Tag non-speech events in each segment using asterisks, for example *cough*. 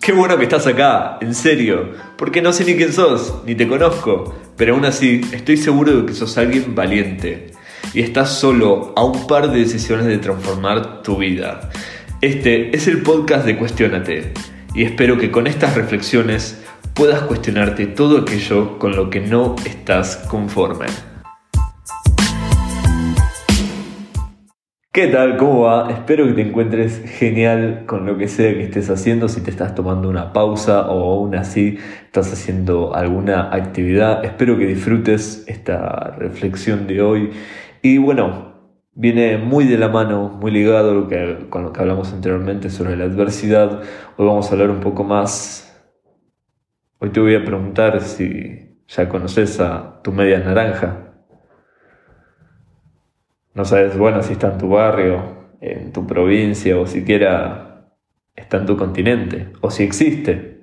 Qué bueno que estás acá, en serio, porque no sé ni quién sos, ni te conozco, pero aún así estoy seguro de que sos alguien valiente y estás solo a un par de decisiones de transformar tu vida. Este es el podcast de Cuestiónate y espero que con estas reflexiones puedas cuestionarte todo aquello con lo que no estás conforme. ¿Qué tal? ¿Cómo va? Espero que te encuentres genial con lo que sea que estés haciendo, si te estás tomando una pausa o aún así estás haciendo alguna actividad. Espero que disfrutes esta reflexión de hoy. Y bueno, viene muy de la mano, muy ligado con lo que hablamos anteriormente sobre la adversidad. Hoy vamos a hablar un poco más. Hoy te voy a preguntar si ya conoces a tu media naranja. No sabes, bueno, si está en tu barrio, en tu provincia o siquiera está en tu continente o si existe.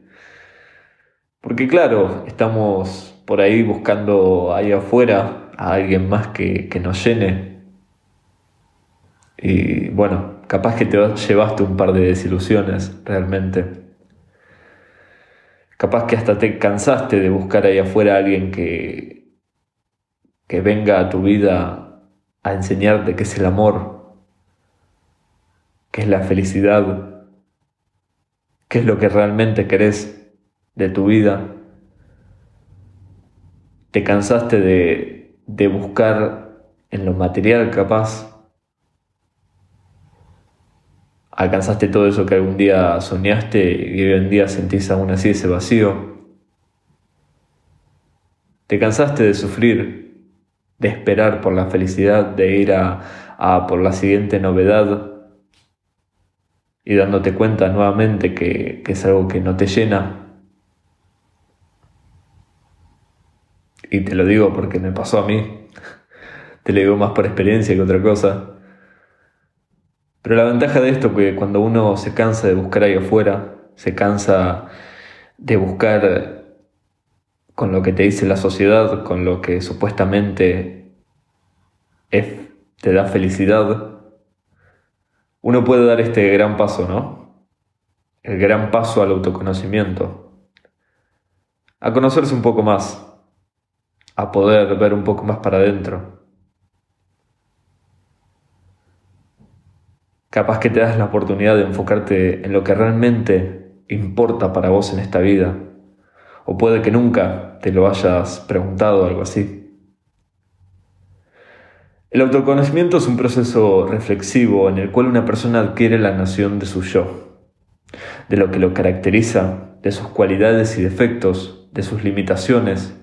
Porque claro, estamos por ahí buscando ahí afuera a alguien más que, que nos llene. Y bueno, capaz que te llevaste un par de desilusiones realmente. Capaz que hasta te cansaste de buscar ahí afuera a alguien que, que venga a tu vida a enseñarte qué es el amor, qué es la felicidad, qué es lo que realmente querés de tu vida. Te cansaste de, de buscar en lo material capaz. Alcanzaste todo eso que algún día soñaste y hoy en día sentís aún así ese vacío. Te cansaste de sufrir de esperar por la felicidad, de ir a, por la siguiente novedad y dándote cuenta nuevamente que, que es algo que no te llena. Y te lo digo porque me pasó a mí, te lo digo más por experiencia que otra cosa. Pero la ventaja de esto es que cuando uno se cansa de buscar ahí afuera, se cansa de buscar con lo que te dice la sociedad, con lo que supuestamente te da felicidad, uno puede dar este gran paso, ¿no? El gran paso al autoconocimiento, a conocerse un poco más, a poder ver un poco más para adentro. Capaz que te das la oportunidad de enfocarte en lo que realmente importa para vos en esta vida o puede que nunca te lo hayas preguntado algo así. El autoconocimiento es un proceso reflexivo en el cual una persona adquiere la noción de su yo, de lo que lo caracteriza, de sus cualidades y defectos, de sus limitaciones,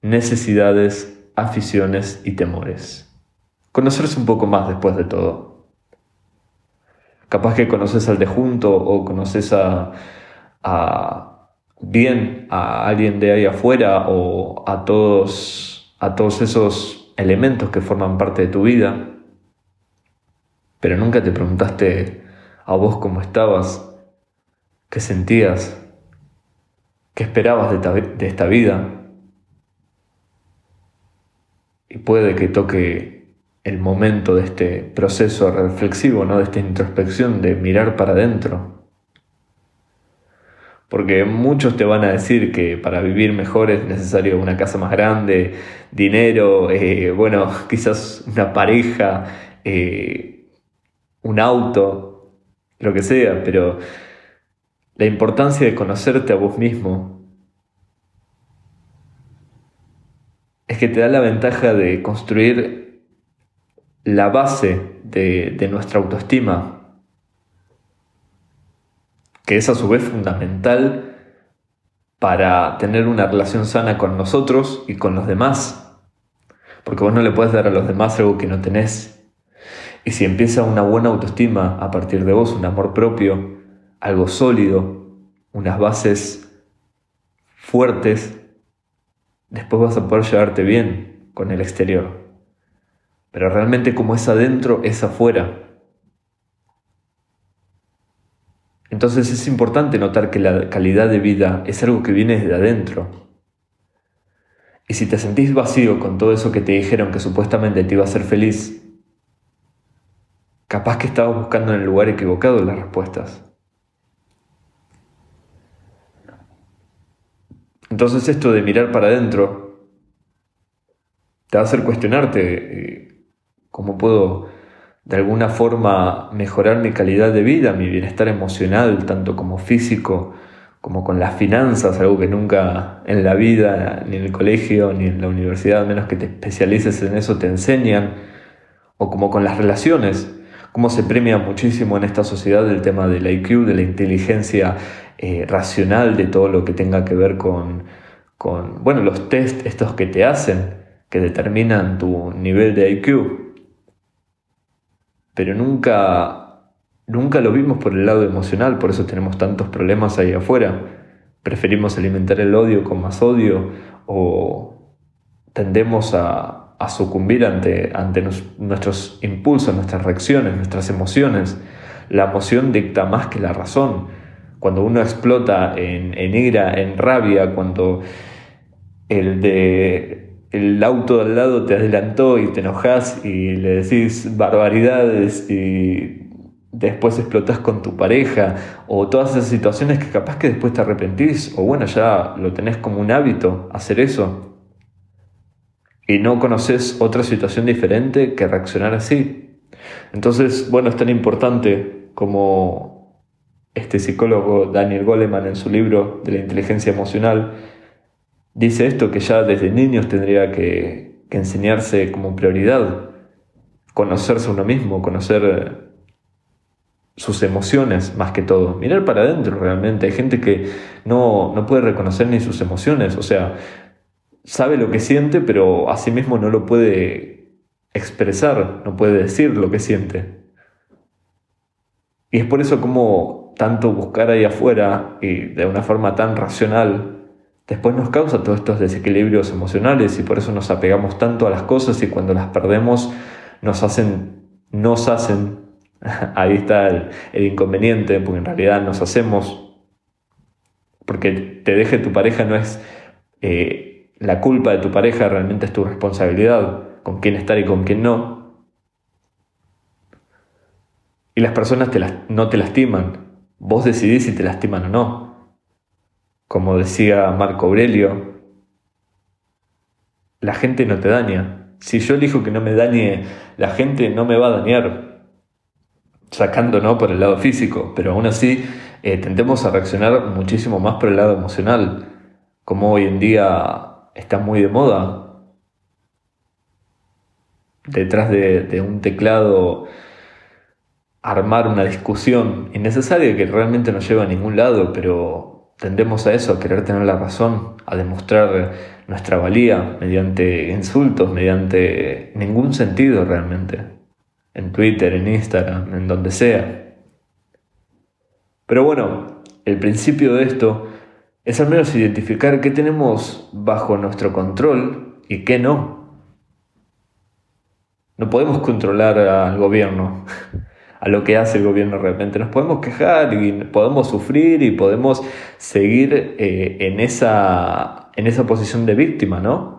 necesidades, aficiones y temores. Conocerse un poco más después de todo. Capaz que conoces al de junto o conoces a bien a alguien de ahí afuera o a todos, a todos esos elementos que forman parte de tu vida, pero nunca te preguntaste a vos cómo estabas, qué sentías, qué esperabas de, esta vida. Y puede que toque el momento de este proceso reflexivo, ¿no? de esta introspección, de mirar para adentro porque muchos te van a decir que para vivir mejor es necesario una casa más grande, dinero, eh, bueno, *laughs* quizás una pareja, eh, un auto, lo que sea, pero la importancia de conocerte a vos mismo es que te da la ventaja de construir la base de, de nuestra autoestima, que es a su vez fundamental para tener una relación sana con nosotros y con los demás. Porque vos no le puedes dar a los demás algo que no tenés. Y si empieza una buena autoestima a partir de vos, un amor propio, algo sólido, unas bases fuertes, después vas a poder llevarte bien con el exterior. Pero realmente como es adentro, es afuera. Entonces es importante notar que la calidad de vida es algo que viene desde adentro. Y si te sentís vacío con todo eso que te dijeron que supuestamente te iba a hacer feliz, capaz que estabas buscando en el lugar equivocado las respuestas. Entonces esto de mirar para adentro te va a hacer cuestionarte eh, cómo puedo de alguna forma mejorar mi calidad de vida, mi bienestar emocional, tanto como físico, como con las finanzas, algo que nunca en la vida, ni en el colegio, ni en la universidad, a menos que te especialices en eso, te enseñan, o como con las relaciones, cómo se premia muchísimo en esta sociedad el tema del IQ, de la inteligencia eh, racional, de todo lo que tenga que ver con, con, bueno, los test estos que te hacen, que determinan tu nivel de IQ. Pero nunca Nunca lo vimos por el lado emocional, por eso tenemos tantos problemas ahí afuera. Preferimos alimentar el odio con más odio o tendemos a, sucumbir ante, ante nuestros impulsos, nuestras reacciones, nuestras emociones. La emoción dicta más que la razón. Cuando uno explota en, en ira, en rabia, cuando el de el auto al lado te adelantó y te enojas y le decís barbaridades y después explotas con tu pareja o todas esas situaciones que capaz que después te arrepentís o bueno, ya lo tenés como un hábito hacer eso y no conoces otra situación diferente que reaccionar así. Entonces, bueno, es tan importante como este psicólogo Daniel Goleman en su libro de la inteligencia emocional dice esto que ya desde niños tendría que, enseñarse como prioridad, conocerse uno mismo, conocer sus emociones más que todo. Mirar para adentro realmente. Hay gente que no, no puede reconocer ni sus emociones. O sea, sabe lo que siente, pero a sí mismo no lo puede expresar, no puede decir lo que siente. Y es por eso como tanto buscar ahí afuera y de una forma tan racional, después nos causa todos estos desequilibrios emocionales y por eso nos apegamos tanto a las cosas y cuando las perdemos nos hacen, nos hacen *laughs* Ahí está el, inconveniente, porque en realidad nos hacemos, porque te deje tu pareja no es eh, la culpa de tu pareja, realmente es tu responsabilidad, con quién estar y con quién no. Y las personas te no te lastiman, vos decidís si te lastiman o no. Como decía Marco Aurelio, la gente no te daña. Si yo elijo que no me dañe, la gente no me va a dañar sacando ¿no? por el lado físico, pero aún así eh, tendemos a reaccionar muchísimo más por el lado emocional, como hoy en día está muy de moda. Detrás de, un teclado armar una discusión innecesaria que realmente no lleva a ningún lado, pero tendemos a eso, a querer tener la razón, a demostrar nuestra valía mediante insultos, mediante ningún sentido realmente en Twitter, en Instagram, en donde sea. Pero bueno, el principio de esto es al menos identificar qué tenemos bajo nuestro control y qué no. No podemos controlar al gobierno, *laughs* a lo que hace el gobierno realmente. Nos podemos quejar y podemos sufrir y podemos seguir eh, en, esa, en esa posición de víctima, ¿no?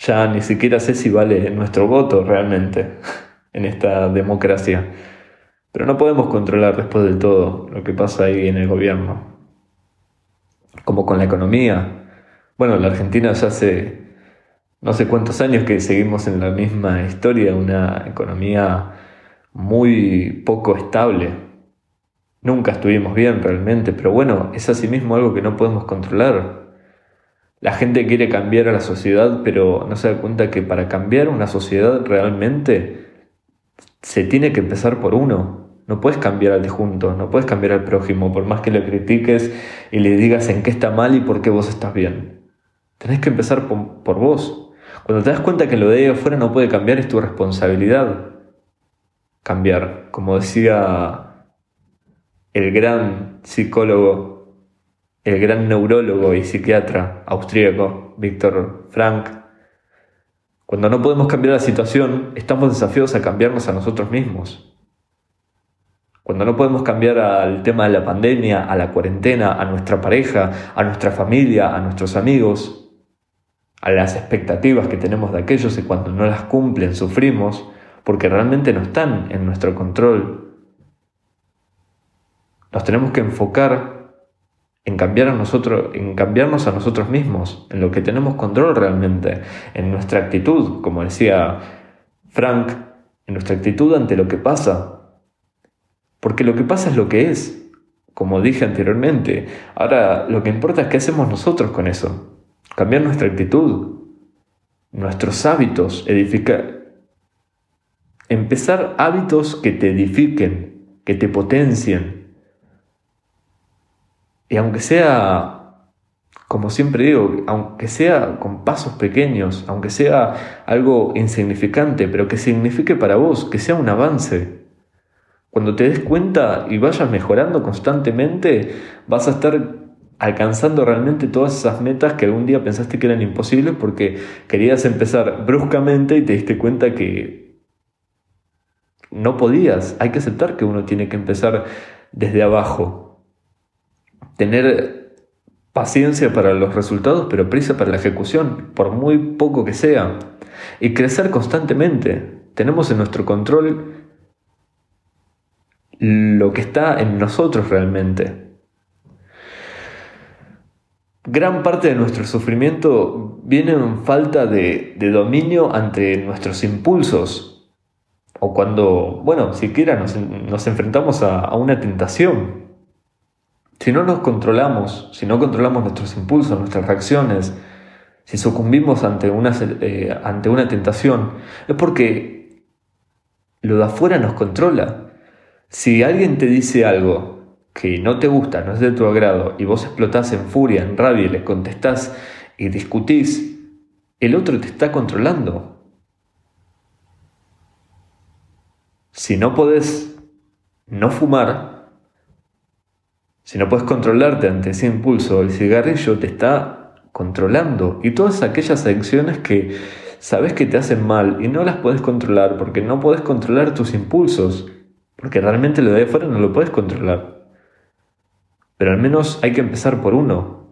ya ni siquiera sé si vale nuestro voto realmente *laughs* en esta democracia. Pero no podemos controlar después de todo lo que pasa ahí en el gobierno. Como con la economía. Bueno, la Argentina ya hace no sé cuántos años que seguimos en la misma historia, una economía muy poco estable. Nunca estuvimos bien realmente, pero bueno, es asimismo algo que no podemos controlar. La gente quiere cambiar a la sociedad, pero no se da cuenta que para cambiar una sociedad realmente se tiene que empezar por uno. No puedes cambiar al de junto, no puedes cambiar al prójimo, por más que lo critiques y le digas en qué está mal y por qué vos estás bien. Tenés que empezar por, vos. Cuando te das cuenta que lo de ahí afuera no puede cambiar, es tu responsabilidad cambiar. Como decía el gran psicólogo el gran neurólogo y psiquiatra austríaco Víctor Frank, cuando no podemos cambiar la situación, estamos desafiados a cambiarnos a nosotros mismos. Cuando no podemos cambiar al tema de la pandemia, a la cuarentena, a nuestra pareja, a nuestra familia, a nuestros amigos, a las expectativas que tenemos de aquellos y cuando no las cumplen sufrimos porque realmente no están en nuestro control. Nos tenemos que enfocar en, cambiar a nosotros, en cambiarnos a nosotros mismos, en lo que tenemos control realmente, en nuestra actitud, como decía Frank, en nuestra actitud ante lo que pasa. Porque lo que pasa es lo que es, como dije anteriormente. Ahora, lo que importa es qué hacemos nosotros con eso. Cambiar nuestra actitud, nuestros hábitos, edificar, empezar hábitos que te edifiquen, que te potencien. Y aunque sea, como siempre digo, aunque sea con pasos pequeños, aunque sea algo insignificante, pero que signifique para vos, que sea un avance. Cuando te des cuenta y vayas mejorando constantemente, vas a estar alcanzando realmente todas esas metas que algún día pensaste que eran imposibles porque querías empezar bruscamente y te diste cuenta que no podías. Hay que aceptar que uno tiene que empezar desde abajo. Tener paciencia para los resultados, pero prisa para la ejecución, por muy poco que sea. Y crecer constantemente. Tenemos en nuestro control lo que está en nosotros realmente. Gran parte de nuestro sufrimiento viene en falta de, de dominio ante nuestros impulsos, o cuando, bueno, siquiera nos, nos enfrentamos a, una tentación. Si no nos controlamos, si no controlamos nuestros impulsos, nuestras reacciones, si sucumbimos ante una, eh, ante una tentación, es porque lo de afuera nos controla. Si alguien te dice algo que no te gusta, no es de tu agrado, y vos explotás en furia, en rabia, y le contestás y discutís, el otro te está controlando. si no puedes no fumar, si no puedes controlarte ante ese impulso, el cigarrillo te está controlando. Y todas aquellas adicciones que sabes que te hacen mal y no las puedes controlar porque no puedes controlar tus impulsos, porque realmente lo de afuera no lo puedes controlar. Pero al menos hay que empezar por uno,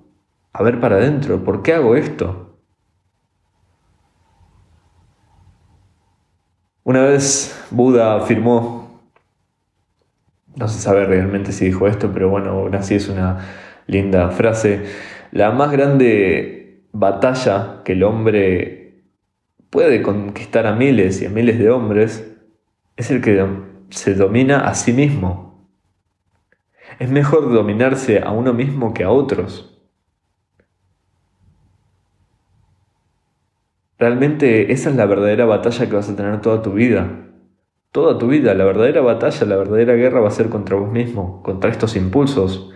a ver para adentro, ¿por qué hago esto? Una vez Buda afirmó, no se sabe realmente si dijo esto, pero bueno, aún así es una linda frase, la más grande batalla que el hombre puede conquistar a miles y a miles de hombres es el que se domina a sí mismo. Es mejor dominarse a uno mismo que a otros. Realmente esa es la verdadera batalla que vas a tener toda tu vida. Toda tu vida, la verdadera batalla, la verdadera guerra va a ser contra vos mismo, contra estos impulsos,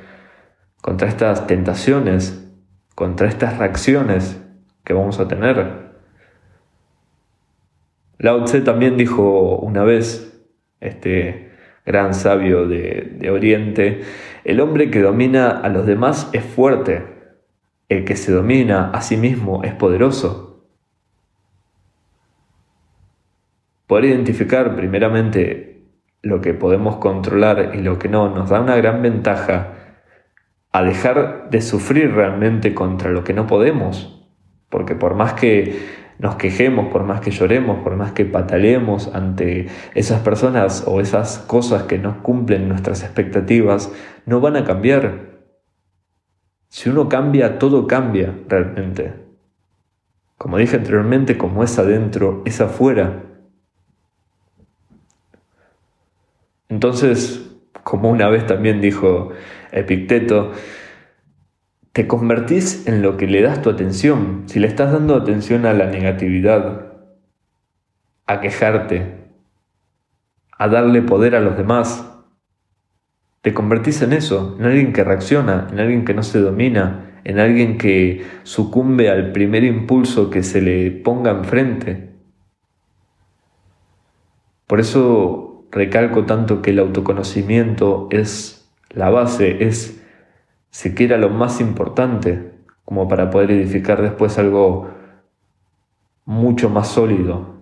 contra estas tentaciones, contra estas reacciones que vamos a tener. Lao Tse también dijo una vez, este gran sabio de, de Oriente, el hombre que domina a los demás es fuerte, el que se domina a sí mismo es poderoso. Poder identificar primeramente lo que podemos controlar y lo que no nos da una gran ventaja a dejar de sufrir realmente contra lo que no podemos. Porque por más que nos quejemos, por más que lloremos, por más que pataleemos ante esas personas o esas cosas que no cumplen nuestras expectativas, no van a cambiar. Si uno cambia, todo cambia realmente. Como dije anteriormente, como es adentro, es afuera. Entonces, como una vez también dijo Epicteto, te convertís en lo que le das tu atención. Si le estás dando atención a la negatividad, a quejarte, a darle poder a los demás, te convertís en eso, en alguien que reacciona, en alguien que no se domina, en alguien que sucumbe al primer impulso que se le ponga enfrente. Por eso recalco tanto que el autoconocimiento es la base, es siquiera lo más importante como para poder edificar después algo mucho más sólido.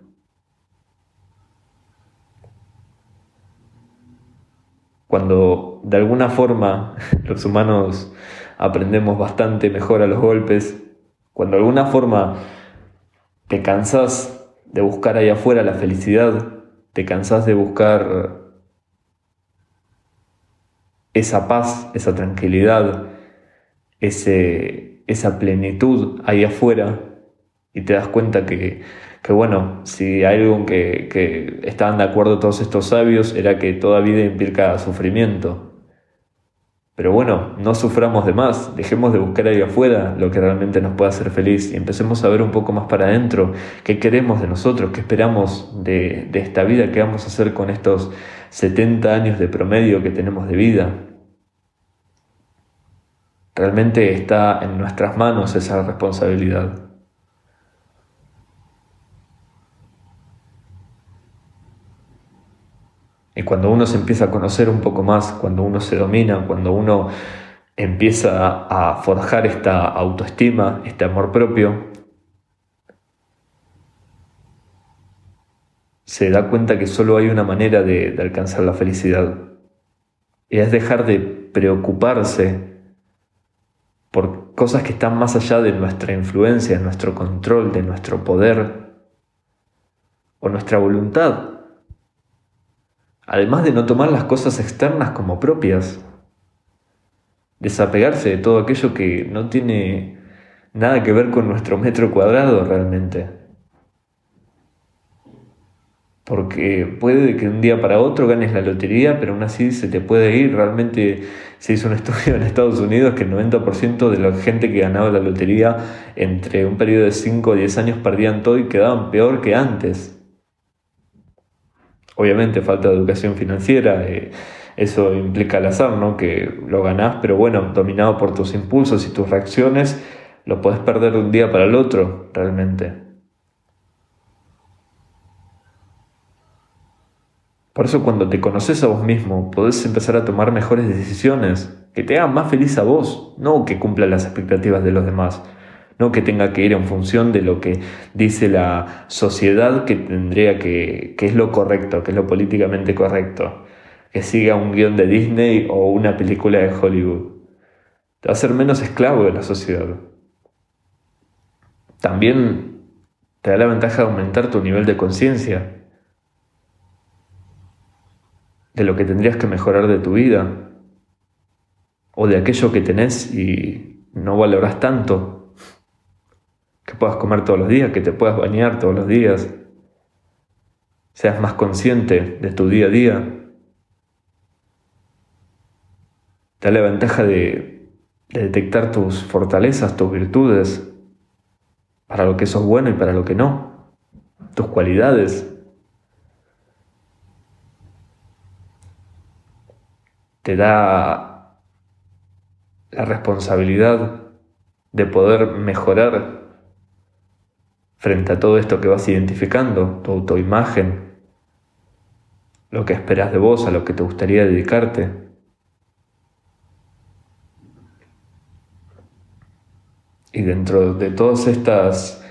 Cuando de alguna forma *laughs* los humanos aprendemos bastante mejor a los golpes, cuando de alguna forma te cansas de buscar ahí afuera la felicidad, te cansas de buscar esa paz, esa tranquilidad, ese, esa plenitud ahí afuera y te das cuenta que, que bueno, si hay algo que, que estaban de acuerdo todos estos sabios era que toda vida implica sufrimiento. Pero bueno, no suframos de más, dejemos de buscar ahí afuera lo que realmente nos pueda hacer feliz y empecemos a ver un poco más para adentro qué queremos de nosotros, qué esperamos de, de esta vida, qué vamos a hacer con estos 70 años de promedio que tenemos de vida. Realmente está en nuestras manos esa responsabilidad. Y cuando uno se empieza a conocer un poco más, cuando uno se domina, cuando uno empieza a forjar esta autoestima, este amor propio, se da cuenta que solo hay una manera de, alcanzar la felicidad. Y es dejar de preocuparse por cosas que están más allá de nuestra influencia, de nuestro control, de nuestro poder o nuestra voluntad además de no tomar las cosas externas como propias, desapegarse de todo aquello que no tiene nada que ver con nuestro metro cuadrado realmente. Porque puede que un día para otro ganes la lotería, pero aún así se te puede ir. Realmente se hizo un *laughs* estudio en Estados Unidos que el 90% de la gente que ganaba la lotería entre un periodo de 5 o 10 años perdían todo y quedaban peor que antes. Obviamente falta de educación financiera, eh, eso implica el azar, ¿no? Que lo ganás, pero bueno, dominado por tus impulsos y tus reacciones, lo puedes perder de un día para el otro, realmente. Por eso cuando te conoces a vos mismo, podés empezar a tomar mejores decisiones, que te hagan más feliz a vos, no que cumplan las expectativas de los demás no que tenga que ir en función de lo que dice la sociedad que tendría que, que es lo correcto, que es lo políticamente correcto, que siga un guion de Disney o una película de Hollywood. Te va a hacer menos esclavo de la sociedad. También te da la ventaja de aumentar tu nivel de conciencia, de lo que tendrías que mejorar de tu vida, o de aquello que tenés y no valoras tanto que puedas comer todos los días, que te puedas bañar todos los días, seas más consciente de tu día a día. Te da la ventaja de, de detectar tus fortalezas, tus virtudes, para lo que sos bueno y para lo que no, tus cualidades. Te da la responsabilidad de poder mejorar frente a todo esto que vas identificando, tu autoimagen, lo que esperas de vos, a lo que te gustaría dedicarte. Y dentro de todas estas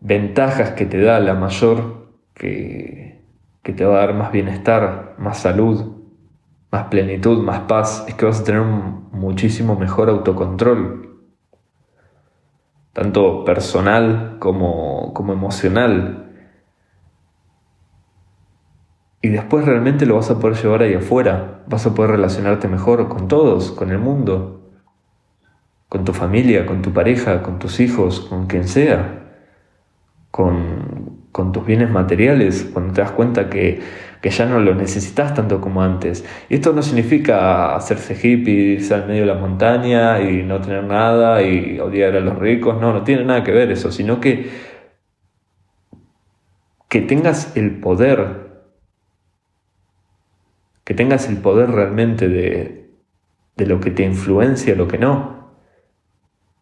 ventajas que te da la mayor, que, que te va a dar más bienestar, más salud, más plenitud, más paz, es que vas a tener un muchísimo mejor autocontrol, tanto personal como, como emocional. Y después realmente lo vas a poder llevar ahí afuera, vas a poder relacionarte mejor con todos, con el mundo, con tu familia, con tu pareja, con tus hijos, con quien sea, con, con tus bienes materiales, cuando te das cuenta que que ya no lo necesitas tanto como antes. Y esto no significa hacerse hippie, irse al medio de la montaña y no tener nada y odiar a los ricos, no, no tiene nada que ver eso, sino que, que tengas el poder, que tengas el poder realmente de, de lo que te influencia, lo que no.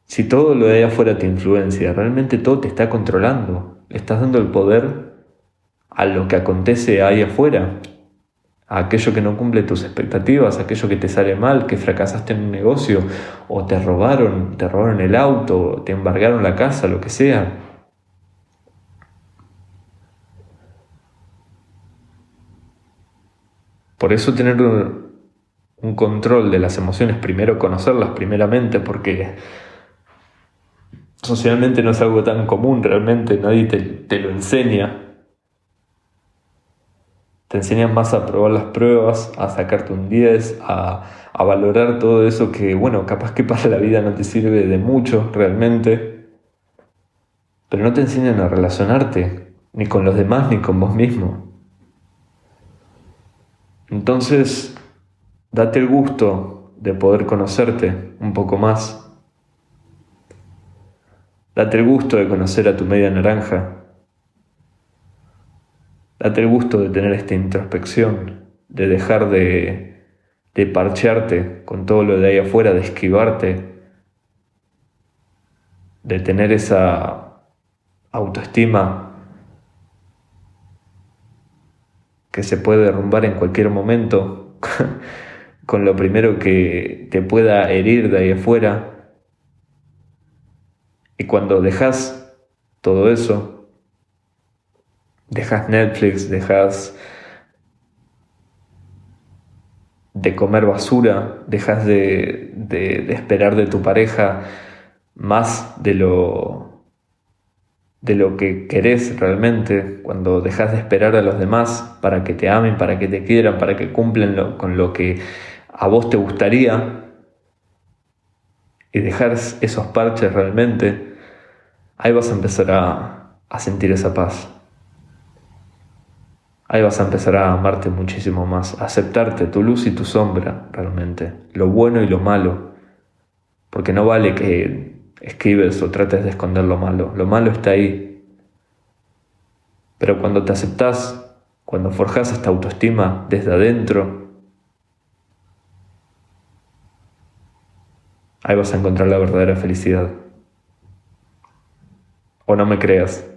Si todo lo de ahí afuera te influencia, realmente todo te está controlando. Le estás dando el poder a lo que acontece ahí afuera, a aquello que no cumple tus expectativas, aquello que te sale mal, que fracasaste en un negocio, o te robaron, te robaron el auto, te embargaron la casa, lo que sea. Por eso tener un, control de las emociones, primero conocerlas primeramente, porque socialmente no es algo tan común, realmente nadie te, te lo enseña Te enseñan más a probar las pruebas, a sacarte un 10, a, a valorar todo eso que, bueno, capaz que para la vida no te sirve de mucho realmente, pero no te enseñan a relacionarte, ni con los demás, ni con vos mismo. Entonces, date el gusto de poder conocerte un poco más. Date el gusto de conocer a tu media naranja. Date el gusto de tener esta introspección, de dejar de, de parchearte con todo lo de ahí afuera, de esquivarte, de tener esa autoestima que se puede derrumbar en cualquier momento *laughs* con lo primero que te pueda herir de ahí afuera. Y cuando dejas todo eso, dejas Netflix, dejas de comer basura, dejas de, de, esperar de tu pareja más de lo de lo que querés realmente, cuando dejas de esperar a los demás para que te amen, para que te quieran, para que cumplen con lo que a vos te gustaría, y dejar esos parches realmente, ahí vas a empezar a, a sentir esa paz. Ahí vas a empezar a amarte muchísimo más, a aceptarte tu luz y tu sombra realmente, lo bueno y lo malo, porque no vale que escribes o trates de esconder lo malo. Lo malo está ahí. Pero cuando te aceptas, cuando forjas esta autoestima desde adentro, ahí vas a encontrar la verdadera felicidad. O no me creas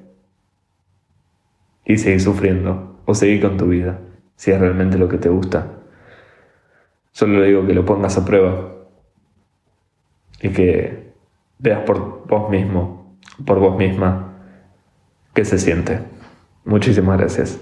y seguir sufriendo o seguir con tu vida, si es realmente lo que te gusta. Solo le digo que lo pongas a prueba y que veas por vos mismo, por vos misma, qué se siente. Muchísimas gracias.